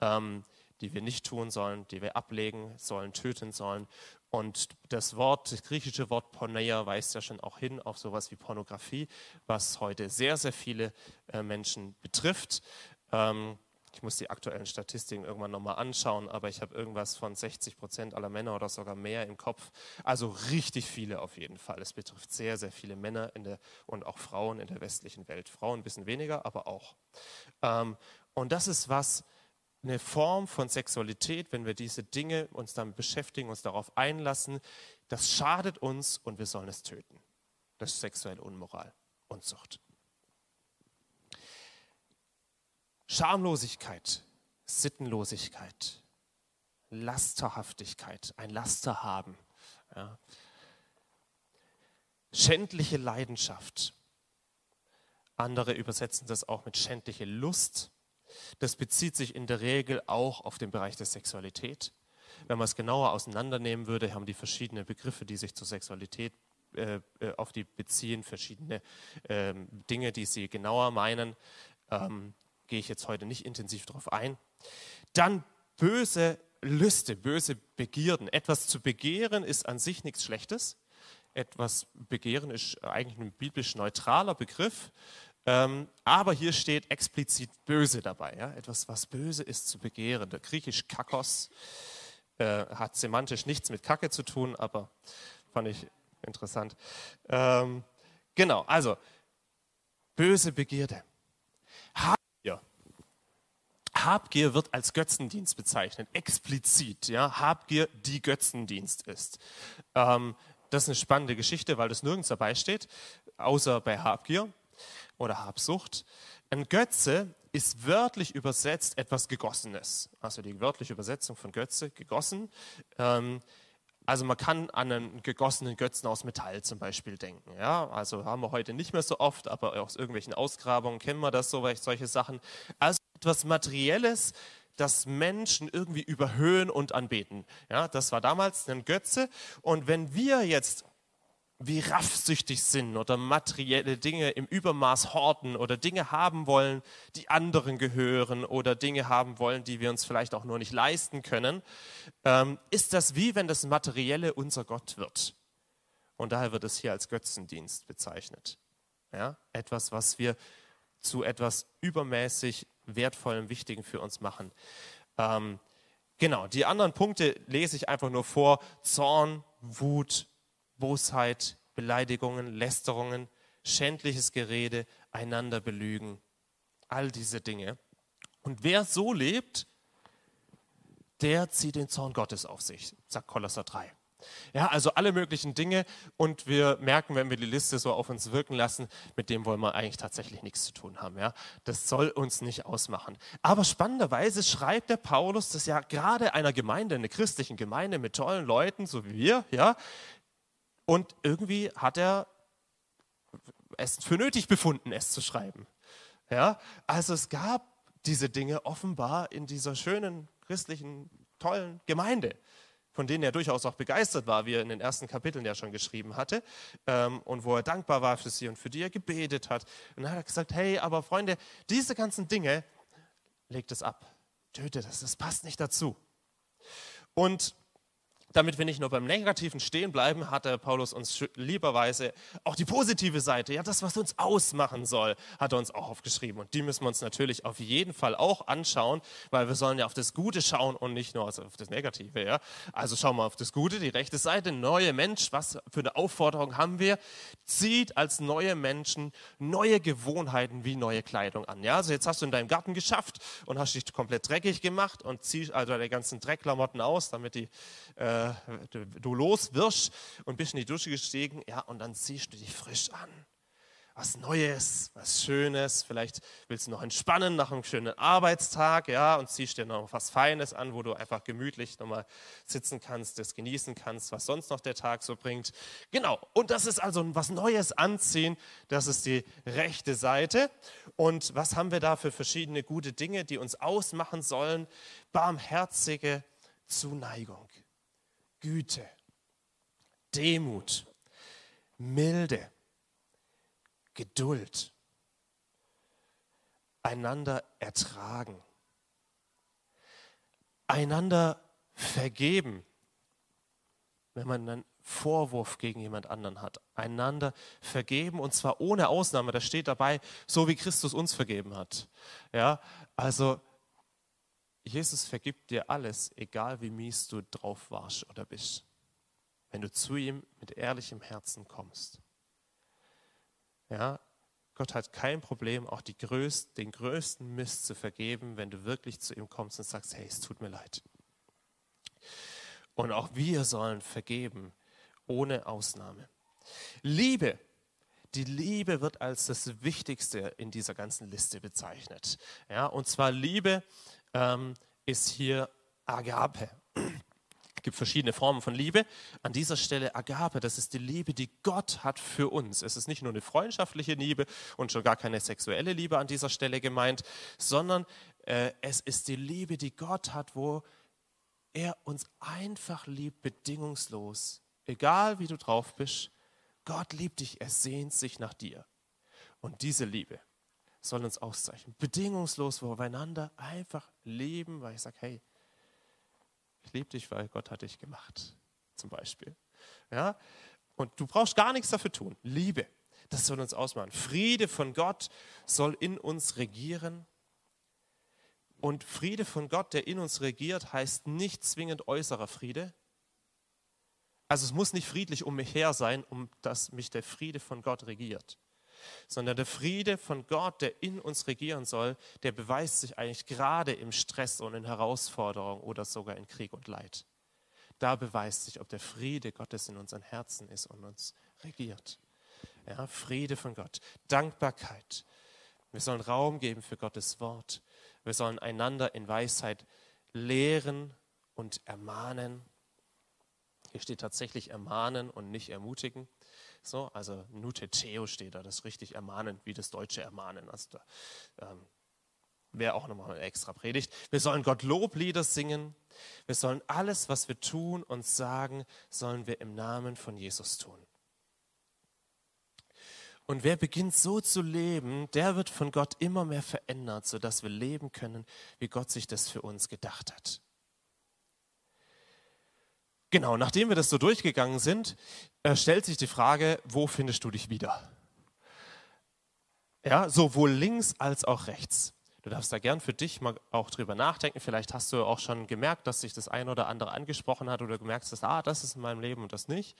ähm, die wir nicht tun sollen, die wir ablegen sollen, töten sollen. Und das Wort, das griechische Wort Porneia weist ja schon auch hin auf sowas wie Pornografie, was heute sehr, sehr viele äh, Menschen betrifft. Ähm, ich muss die aktuellen Statistiken irgendwann nochmal anschauen, aber ich habe irgendwas von 60 Prozent aller Männer oder sogar mehr im Kopf. Also richtig viele auf jeden Fall. Es betrifft sehr, sehr viele Männer in der, und auch Frauen in der westlichen Welt. Frauen ein bisschen weniger, aber auch. Ähm, und das ist was, eine Form von Sexualität, wenn wir diese Dinge uns damit beschäftigen, uns darauf einlassen, das schadet uns und wir sollen es töten. Das ist sexuelle Unmoral und Sucht. Schamlosigkeit, Sittenlosigkeit, Lasterhaftigkeit, ein Laster haben. Ja. Schändliche Leidenschaft. Andere übersetzen das auch mit schändliche Lust. Das bezieht sich in der Regel auch auf den Bereich der Sexualität. Wenn man es genauer auseinandernehmen würde, haben die verschiedenen Begriffe, die sich zur Sexualität äh, äh auf die beziehen, verschiedene äh, Dinge, die sie genauer meinen. Ähm, gehe ich jetzt heute nicht intensiv darauf ein. Dann böse Lüste, böse Begierden. Etwas zu begehren ist an sich nichts Schlechtes. Etwas begehren ist eigentlich ein biblisch neutraler Begriff. Ähm, aber hier steht explizit böse dabei. Ja? Etwas, was böse ist zu begehren. Der griechisch kakos äh, hat semantisch nichts mit Kacke zu tun, aber fand ich interessant. Ähm, genau, also böse Begierde. Habgier wird als Götzendienst bezeichnet, explizit. Ja? Habgier die Götzendienst ist. Ähm, das ist eine spannende Geschichte, weil das nirgends dabei steht, außer bei Habgier oder Habsucht. Ein Götze ist wörtlich übersetzt etwas Gegossenes. Also die wörtliche Übersetzung von Götze, gegossen. Ähm, also man kann an einen gegossenen Götzen aus Metall zum Beispiel denken. Ja? Also haben wir heute nicht mehr so oft, aber aus irgendwelchen Ausgrabungen kennen wir das, so, solche Sachen. Also etwas Materielles, das Menschen irgendwie überhöhen und anbeten. Ja, das war damals ein Götze. Und wenn wir jetzt wie raffsüchtig sind oder materielle Dinge im Übermaß horten oder Dinge haben wollen, die anderen gehören oder Dinge haben wollen, die wir uns vielleicht auch nur nicht leisten können, ähm, ist das wie wenn das Materielle unser Gott wird. Und daher wird es hier als Götzendienst bezeichnet. Ja? Etwas, was wir zu etwas übermäßig Wertvollen, Wichtigen für uns machen. Ähm, genau, die anderen Punkte lese ich einfach nur vor. Zorn, Wut, Bosheit, Beleidigungen, Lästerungen, schändliches Gerede, einander belügen. All diese Dinge. Und wer so lebt, der zieht den Zorn Gottes auf sich, sagt Kolosser 3. Ja, also alle möglichen Dinge und wir merken, wenn wir die Liste so auf uns wirken lassen, mit dem wollen wir eigentlich tatsächlich nichts zu tun haben. Ja, das soll uns nicht ausmachen. Aber spannenderweise schreibt der Paulus das ja gerade einer Gemeinde, einer christlichen Gemeinde mit tollen Leuten, so wie wir, ja, Und irgendwie hat er es für nötig befunden, es zu schreiben. Ja, also es gab diese Dinge offenbar in dieser schönen, christlichen, tollen Gemeinde, von denen er durchaus auch begeistert war, wie er in den ersten Kapiteln ja schon geschrieben hatte, ähm, und wo er dankbar war für sie und für die er gebetet hat. Und dann hat er gesagt, hey, aber Freunde, diese ganzen Dinge, legt es ab, tötet es, das passt nicht dazu. Und damit wir nicht nur beim Negativen stehen bleiben, hat der Paulus uns lieberweise auch die positive Seite, ja, das, was uns ausmachen soll, hat er uns auch aufgeschrieben. Und die müssen wir uns natürlich auf jeden Fall auch anschauen, weil wir sollen ja auf das Gute schauen und nicht nur auf das Negative. Ja? Also schauen wir auf das Gute, die rechte Seite, neue Mensch, was für eine Aufforderung haben wir? Zieht als neue Menschen neue Gewohnheiten wie neue Kleidung an. Ja? Also jetzt hast du in deinem Garten geschafft und hast dich komplett dreckig gemacht und ziehst also deine ganzen Dreckklamotten aus, damit die äh, äh, du loswirschst und bist in die Dusche gestiegen, ja, und dann ziehst du dich frisch an. Was Neues, was Schönes. Vielleicht willst du noch entspannen nach einem schönen Arbeitstag, ja, und ziehst dir noch was Feines an, wo du einfach gemütlich nochmal sitzen kannst, das genießen kannst, was sonst noch der Tag so bringt. Genau. Und das ist also was Neues anziehen. Das ist die rechte Seite. Und was haben wir da für verschiedene gute Dinge, die uns ausmachen sollen? Barmherzige Zuneigung. Güte, Demut, Milde, Geduld, einander ertragen, einander vergeben, wenn man einen Vorwurf gegen jemand anderen hat, einander vergeben und zwar ohne Ausnahme. Da steht dabei, so wie Christus uns vergeben hat. Ja, also Jesus vergibt dir alles, egal wie mies du drauf warst oder bist, wenn du zu ihm mit ehrlichem Herzen kommst. Ja, Gott hat kein Problem, auch größten, den größten Mist zu vergeben, wenn du wirklich zu ihm kommst und sagst, hey, es tut mir leid. Und auch wir sollen vergeben, ohne Ausnahme. Liebe. Die Liebe wird als das Wichtigste in dieser ganzen Liste bezeichnet. Ja, und zwar Liebe ähm, ist hier Agape. Es gibt verschiedene Formen von Liebe. An dieser Stelle Agape, das ist die Liebe, die Gott hat für uns. Es ist nicht nur eine freundschaftliche Liebe und schon gar keine sexuelle Liebe an dieser Stelle gemeint, sondern äh, es ist die Liebe, die Gott hat, wo er uns einfach liebt, bedingungslos. Egal wie du drauf bist, Gott liebt dich, er sehnt sich nach dir. Und diese Liebe, soll uns auszeichnen. Bedingungslos voreinander einfach leben, weil ich sage, hey, ich liebe dich, weil Gott hat dich gemacht, zum Beispiel. Ja? Und du brauchst gar nichts dafür tun. Liebe, das soll uns ausmachen. Friede von Gott soll in uns regieren. Und Friede von Gott, der in uns regiert, heißt nicht zwingend äußerer Friede. Also es muss nicht friedlich um mich her sein, um dass mich der Friede von Gott regiert sondern der Friede von Gott, der in uns regieren soll, der beweist sich eigentlich gerade im Stress und in Herausforderungen oder sogar in Krieg und Leid. Da beweist sich, ob der Friede Gottes in unseren Herzen ist und uns regiert. Ja, Friede von Gott, Dankbarkeit. Wir sollen Raum geben für Gottes Wort. Wir sollen einander in Weisheit lehren und ermahnen. Hier steht tatsächlich ermahnen und nicht ermutigen. So, also nuteteo steht da, das richtig ermahnen, wie das deutsche Ermahnen. Also da, ähm, Wäre auch nochmal eine extra Predigt. Wir sollen Gott Loblieder singen. Wir sollen alles, was wir tun und sagen, sollen wir im Namen von Jesus tun. Und wer beginnt so zu leben, der wird von Gott immer mehr verändert, sodass wir leben können, wie Gott sich das für uns gedacht hat. Genau, nachdem wir das so durchgegangen sind, äh, stellt sich die Frage, wo findest du dich wieder? Ja, sowohl links als auch rechts. Du darfst da gern für dich mal auch drüber nachdenken. Vielleicht hast du auch schon gemerkt, dass sich das eine oder andere angesprochen hat oder gemerkt hast, ah, das ist in meinem Leben und das nicht.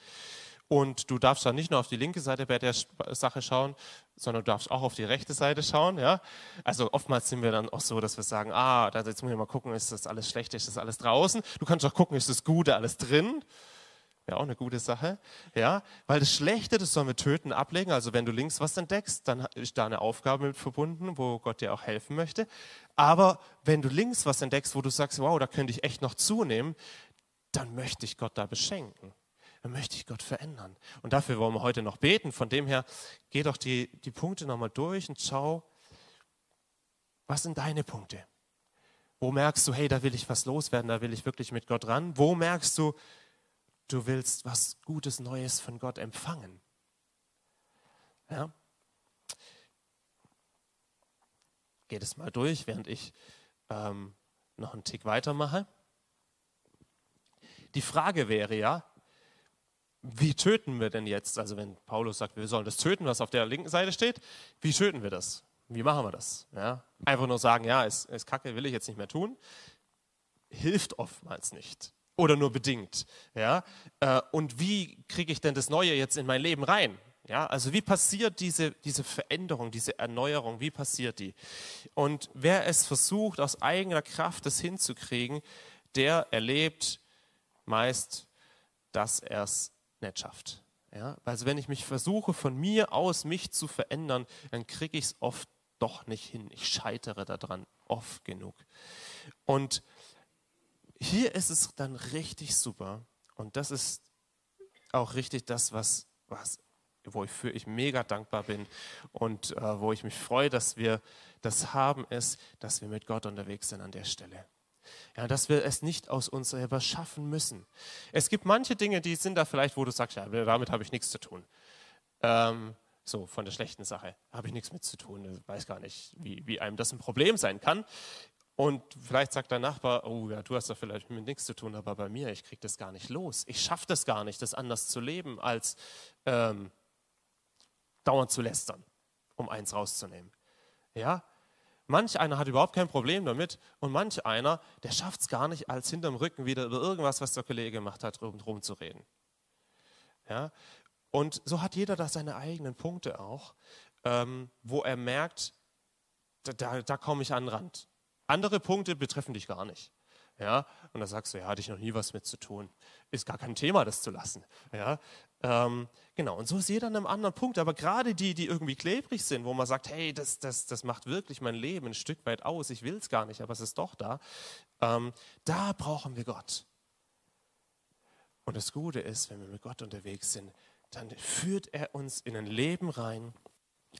Und du darfst dann nicht nur auf die linke Seite bei der Sache schauen, sondern du darfst auch auf die rechte Seite schauen. Ja? Also oftmals sind wir dann auch so, dass wir sagen, ah, jetzt muss ich mal gucken, ist das alles schlecht, ist das alles draußen. Du kannst auch gucken, ist das Gute alles drin. Wäre auch eine gute Sache. Ja? Weil das Schlechte, das sollen wir töten, ablegen. Also wenn du links was entdeckst, dann ist da eine Aufgabe mit verbunden, wo Gott dir auch helfen möchte. Aber wenn du links was entdeckst, wo du sagst, wow, da könnte ich echt noch zunehmen, dann möchte ich Gott da beschenken dann möchte ich Gott verändern. Und dafür wollen wir heute noch beten. Von dem her, geh doch die, die Punkte nochmal durch und schau, was sind deine Punkte? Wo merkst du, hey, da will ich was loswerden, da will ich wirklich mit Gott ran? Wo merkst du, du willst was Gutes, Neues von Gott empfangen? Ja? Geht es mal durch, während ich ähm, noch einen Tick weitermache. Die Frage wäre ja, wie töten wir denn jetzt? Also wenn Paulus sagt, wir sollen das töten, was auf der linken Seite steht, wie töten wir das? Wie machen wir das? Ja? Einfach nur sagen, ja, ist, ist kacke, will ich jetzt nicht mehr tun, hilft oftmals nicht. Oder nur bedingt. Ja? Äh, und wie kriege ich denn das Neue jetzt in mein Leben rein? Ja, also wie passiert diese, diese Veränderung, diese Erneuerung, wie passiert die? Und wer es versucht, aus eigener Kraft das hinzukriegen, der erlebt meist, dass er es nicht schafft. Ja, also wenn ich mich versuche, von mir aus mich zu verändern, dann kriege ich es oft doch nicht hin. Ich scheitere daran oft genug. Und hier ist es dann richtig super. Und das ist auch richtig das, was, was wofür ich mega dankbar bin und äh, wo ich mich freue, dass wir das haben, ist, dass wir mit Gott unterwegs sind an der Stelle. Ja, dass wir es nicht aus uns selber schaffen müssen. Es gibt manche Dinge, die sind da vielleicht, wo du sagst, ja, damit habe ich nichts zu tun. Ähm, so, von der schlechten Sache habe ich nichts mit zu tun. Ich weiß gar nicht, wie, wie einem das ein Problem sein kann. Und vielleicht sagt dein Nachbar, oh ja, du hast da vielleicht mit nichts zu tun, aber bei mir, ich kriege das gar nicht los. Ich schaffe das gar nicht, das anders zu leben, als ähm, dauernd zu lästern, um eins rauszunehmen. Ja, Manch einer hat überhaupt kein Problem damit und manch einer, der schafft es gar nicht, als hinterm Rücken wieder über irgendwas, was der Kollege gemacht hat, rum zu reden. Ja? Und so hat jeder da seine eigenen Punkte auch, ähm, wo er merkt, da, da, da komme ich an den Rand. Andere Punkte betreffen dich gar nicht. Ja, und da sagst du, ja, hatte ich noch nie was mit zu tun. Ist gar kein Thema, das zu lassen. Ja, ähm, genau, und so ist jeder an einem anderen Punkt. Aber gerade die, die irgendwie klebrig sind, wo man sagt, hey, das, das, das macht wirklich mein Leben ein Stück weit aus, ich will es gar nicht, aber es ist doch da, ähm, da brauchen wir Gott. Und das Gute ist, wenn wir mit Gott unterwegs sind, dann führt er uns in ein Leben rein,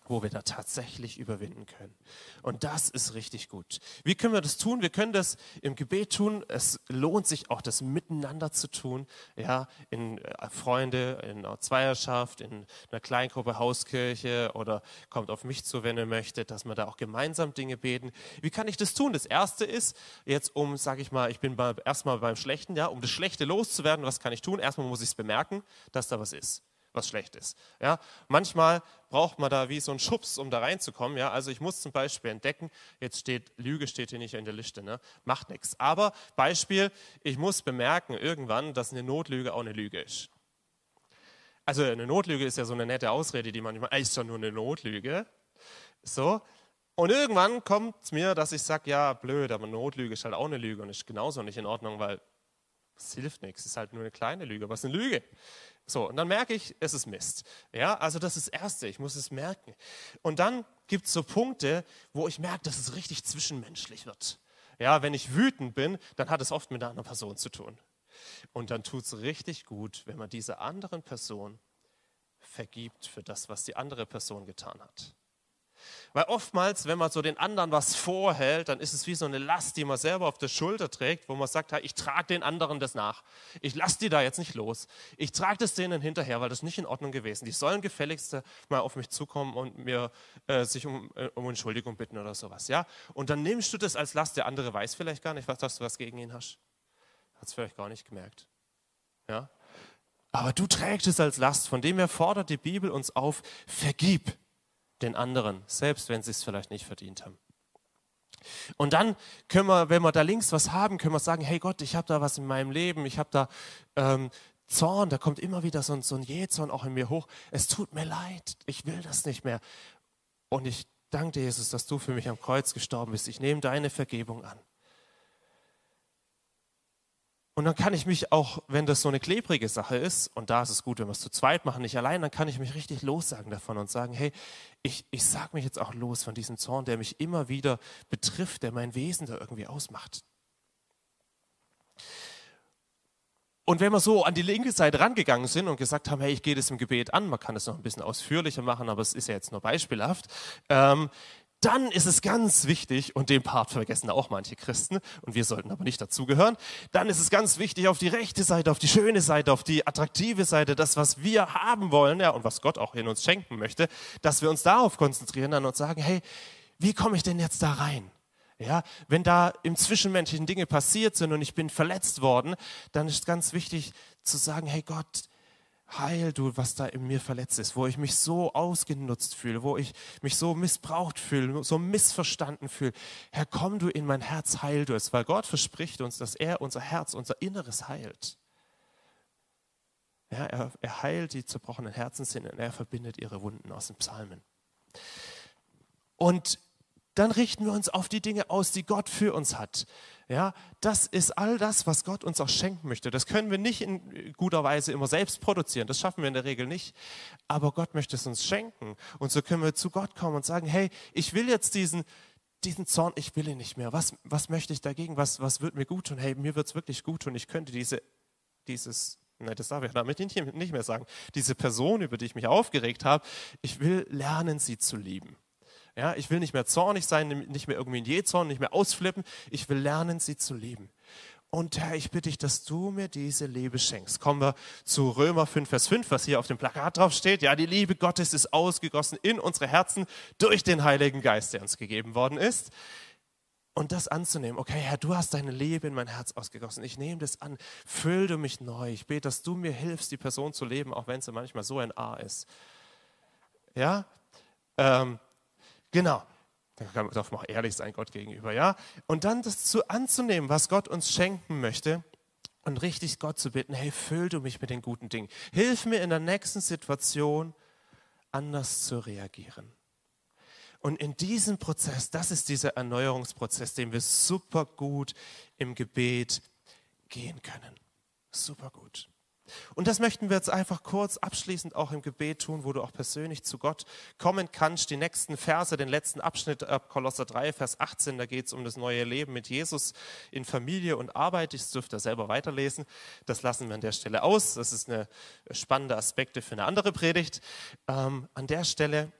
wo wir da tatsächlich überwinden können. Und das ist richtig gut. Wie können wir das tun? Wir können das im Gebet tun. Es lohnt sich auch, das miteinander zu tun. Ja, in äh, Freunde, in einer Zweierschaft, in einer Kleingruppe, Hauskirche oder kommt auf mich zu, wenn ihr möchtet, dass wir da auch gemeinsam Dinge beten. Wie kann ich das tun? Das erste ist, jetzt um, sage ich mal, ich bin erstmal beim Schlechten, ja, um das Schlechte loszuwerden, was kann ich tun? Erstmal muss ich es bemerken, dass da was ist was schlecht ist. Ja, manchmal braucht man da wie so einen Schubs, um da reinzukommen. Ja, also ich muss zum Beispiel entdecken, jetzt steht, Lüge steht hier nicht in der Liste, ne? macht nichts. Aber Beispiel, ich muss bemerken irgendwann, dass eine Notlüge auch eine Lüge ist. Also eine Notlüge ist ja so eine nette Ausrede, die manchmal, ist doch nur eine Notlüge. So. Und irgendwann kommt es mir, dass ich sage, ja, blöd, aber Notlüge ist halt auch eine Lüge und ist genauso nicht in Ordnung, weil es hilft nichts. Es ist halt nur eine kleine Lüge, aber es ist eine Lüge. So, und dann merke ich, es ist Mist. Ja, also das ist das Erste, ich muss es merken. Und dann gibt es so Punkte, wo ich merke, dass es richtig zwischenmenschlich wird. Ja, wenn ich wütend bin, dann hat es oft mit einer anderen Person zu tun. Und dann tut es richtig gut, wenn man dieser anderen Person vergibt für das, was die andere Person getan hat. Weil oftmals, wenn man so den anderen was vorhält, dann ist es wie so eine Last, die man selber auf der Schulter trägt, wo man sagt, ich trage den anderen das nach. Ich lasse die da jetzt nicht los. Ich trage das denen hinterher, weil das nicht in Ordnung gewesen. Die sollen gefälligst mal auf mich zukommen und mir äh, sich um, äh, um Entschuldigung bitten oder sowas. Ja? Und dann nimmst du das als Last. Der andere weiß vielleicht gar nicht, dass du was gegen ihn hast. Hat es vielleicht gar nicht gemerkt. Ja? Aber du trägst es als Last. Von dem her fordert die Bibel uns auf, vergib den anderen, selbst wenn sie es vielleicht nicht verdient haben. Und dann können wir, wenn wir da links was haben, können wir sagen, hey Gott, ich habe da was in meinem Leben, ich habe da ähm, Zorn, da kommt immer wieder so ein, so ein Jähzorn auch in mir hoch. Es tut mir leid, ich will das nicht mehr. Und ich danke dir, Jesus, dass du für mich am Kreuz gestorben bist. Ich nehme deine Vergebung an. Und dann kann ich mich auch, wenn das so eine klebrige Sache ist, und da ist es gut, wenn wir es zu zweit machen, nicht allein, dann kann ich mich richtig lossagen davon und sagen, hey, ich, ich sage mich jetzt auch los von diesem Zorn, der mich immer wieder betrifft, der mein Wesen da irgendwie ausmacht. Und wenn wir so an die linke Seite rangegangen sind und gesagt haben, hey, ich gehe das im Gebet an, man kann das noch ein bisschen ausführlicher machen, aber es ist ja jetzt nur beispielhaft, ähm, dann ist es ganz wichtig, und den Part vergessen auch manche Christen, und wir sollten aber nicht dazugehören, dann ist es ganz wichtig, auf die rechte Seite, auf die schöne Seite, auf die attraktive Seite, das, was wir haben wollen, ja, und was Gott auch in uns schenken möchte, dass wir uns darauf konzentrieren dann und sagen, hey, wie komme ich denn jetzt da rein? Ja, wenn da im Zwischenmenschlichen Dinge passiert sind und ich bin verletzt worden, dann ist ganz wichtig zu sagen, hey Gott, heil du, was da in mir verletzt ist, wo ich mich so ausgenutzt fühle, wo ich mich so missbraucht fühle, so missverstanden fühle. Herr, komm du in mein Herz, heil du es, weil Gott verspricht uns, dass er unser Herz, unser Inneres heilt. Ja, er, er heilt die zerbrochenen Herzen und er verbindet ihre Wunden aus den Psalmen. Und dann richten wir uns auf die Dinge aus, die Gott für uns hat. Ja, das ist all das, was Gott uns auch schenken möchte. Das können wir nicht in guter Weise immer selbst produzieren. Das schaffen wir in der Regel nicht. Aber Gott möchte es uns schenken. Und so können wir zu Gott kommen und sagen, hey, ich will jetzt diesen, diesen Zorn, ich will ihn nicht mehr. Was, was möchte ich dagegen? Was, was wird mir gut tun? Hey, mir wird es wirklich gut tun. Ich könnte diese, dieses, nein, das darf ich damit nicht, mehr sagen, diese Person, über die ich mich aufgeregt habe, ich will lernen, sie zu lieben. Ja, ich will nicht mehr zornig sein, nicht mehr irgendwie in Jezorn, nicht mehr ausflippen. Ich will lernen, sie zu lieben. Und Herr, ich bitte dich, dass du mir diese Liebe schenkst. Kommen wir zu Römer 5, Vers 5, was hier auf dem Plakat drauf steht. Ja, die Liebe Gottes ist ausgegossen in unsere Herzen durch den Heiligen Geist, der uns gegeben worden ist. Und das anzunehmen, okay, Herr, du hast deine Liebe in mein Herz ausgegossen. Ich nehme das an. Füll du mich neu. Ich bete, dass du mir hilfst, die Person zu leben, auch wenn sie manchmal so ein A ist. Ja, ähm, Genau. Da darf man auch ehrlich sein Gott gegenüber, ja? Und dann das zu anzunehmen, was Gott uns schenken möchte und richtig Gott zu bitten, hey, füll du mich mit den guten Dingen. Hilf mir in der nächsten Situation anders zu reagieren. Und in diesem Prozess, das ist dieser Erneuerungsprozess, den wir super gut im Gebet gehen können. Super gut. Und das möchten wir jetzt einfach kurz abschließend auch im Gebet tun, wo du auch persönlich zu Gott kommen kannst. Die nächsten Verse, den letzten Abschnitt ab Kolosser 3, Vers 18, da geht es um das neue Leben mit Jesus in Familie und Arbeit. Ich dürfte selber weiterlesen. Das lassen wir an der Stelle aus. Das ist eine spannende Aspekte für eine andere Predigt. Ähm, an der Stelle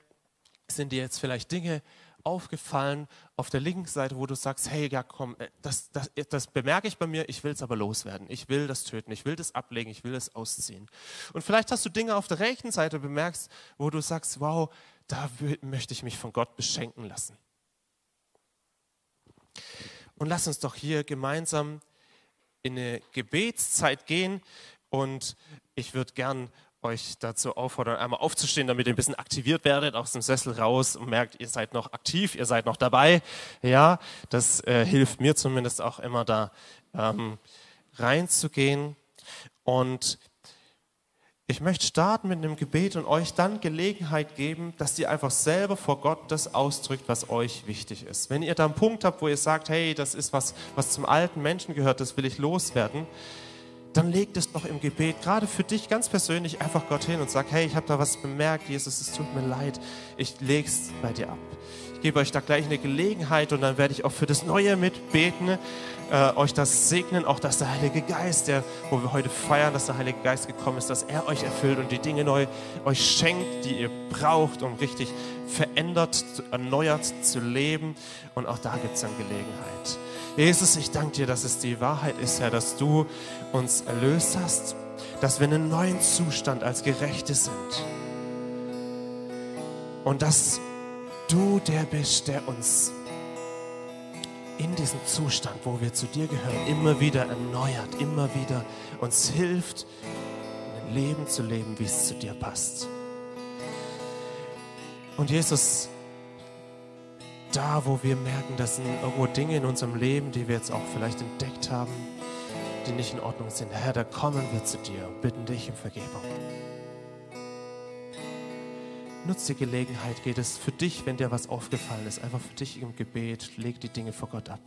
sind dir jetzt vielleicht Dinge aufgefallen auf der linken Seite, wo du sagst, hey, ja komm, äh, das, das, das bemerke ich bei mir, ich will es aber loswerden. Ich will das töten, ich will das ablegen, ich will es ausziehen. Und vielleicht hast du Dinge auf der rechten Seite bemerkt, wo du sagst, wow, da möchte ich mich von Gott beschenken lassen. Und lass uns doch hier gemeinsam in eine Gebetszeit gehen und ich würde gern euch dazu auffordern, einmal aufzustehen, damit ihr ein bisschen aktiviert werdet, aus dem Sessel raus und merkt, ihr seid noch aktiv, ihr seid noch dabei. Ja, das äh, hilft mir zumindest auch immer da ähm, reinzugehen. Und ich möchte starten mit einem Gebet und euch dann Gelegenheit geben, dass ihr einfach selber vor Gott das ausdrückt, was euch wichtig ist. Wenn ihr da einen Punkt habt, wo ihr sagt, hey, das ist was, was zum alten Menschen gehört, das will ich loswerden, dann leg es doch im Gebet, gerade für dich ganz persönlich, einfach Gott hin und sag, hey, ich habe da was bemerkt, Jesus, es tut mir leid, ich leg's bei dir ab. Ich gebe euch da gleich eine Gelegenheit und dann werde ich auch für das Neue mitbeten, äh, euch das segnen, auch dass der Heilige Geist, der, wo wir heute feiern, dass der Heilige Geist gekommen ist, dass er euch erfüllt und die Dinge neu euch schenkt, die ihr braucht, um richtig verändert, erneuert zu leben. Und auch da gibt es dann Gelegenheit. Jesus, ich danke dir, dass es die Wahrheit ist, Herr, dass du uns erlöst hast, dass wir in einem neuen Zustand als Gerechte sind. Und dass du der bist, der uns in diesem Zustand, wo wir zu dir gehören, immer wieder erneuert, immer wieder uns hilft, ein Leben zu leben, wie es zu dir passt. Und Jesus, da, wo wir merken, das sind irgendwo Dinge in unserem Leben, die wir jetzt auch vielleicht entdeckt haben, die nicht in Ordnung sind. Herr, da kommen wir zu dir und bitten dich um Vergebung. Nutz die Gelegenheit, geht es für dich, wenn dir was aufgefallen ist, einfach für dich im Gebet, leg die Dinge vor Gott ab.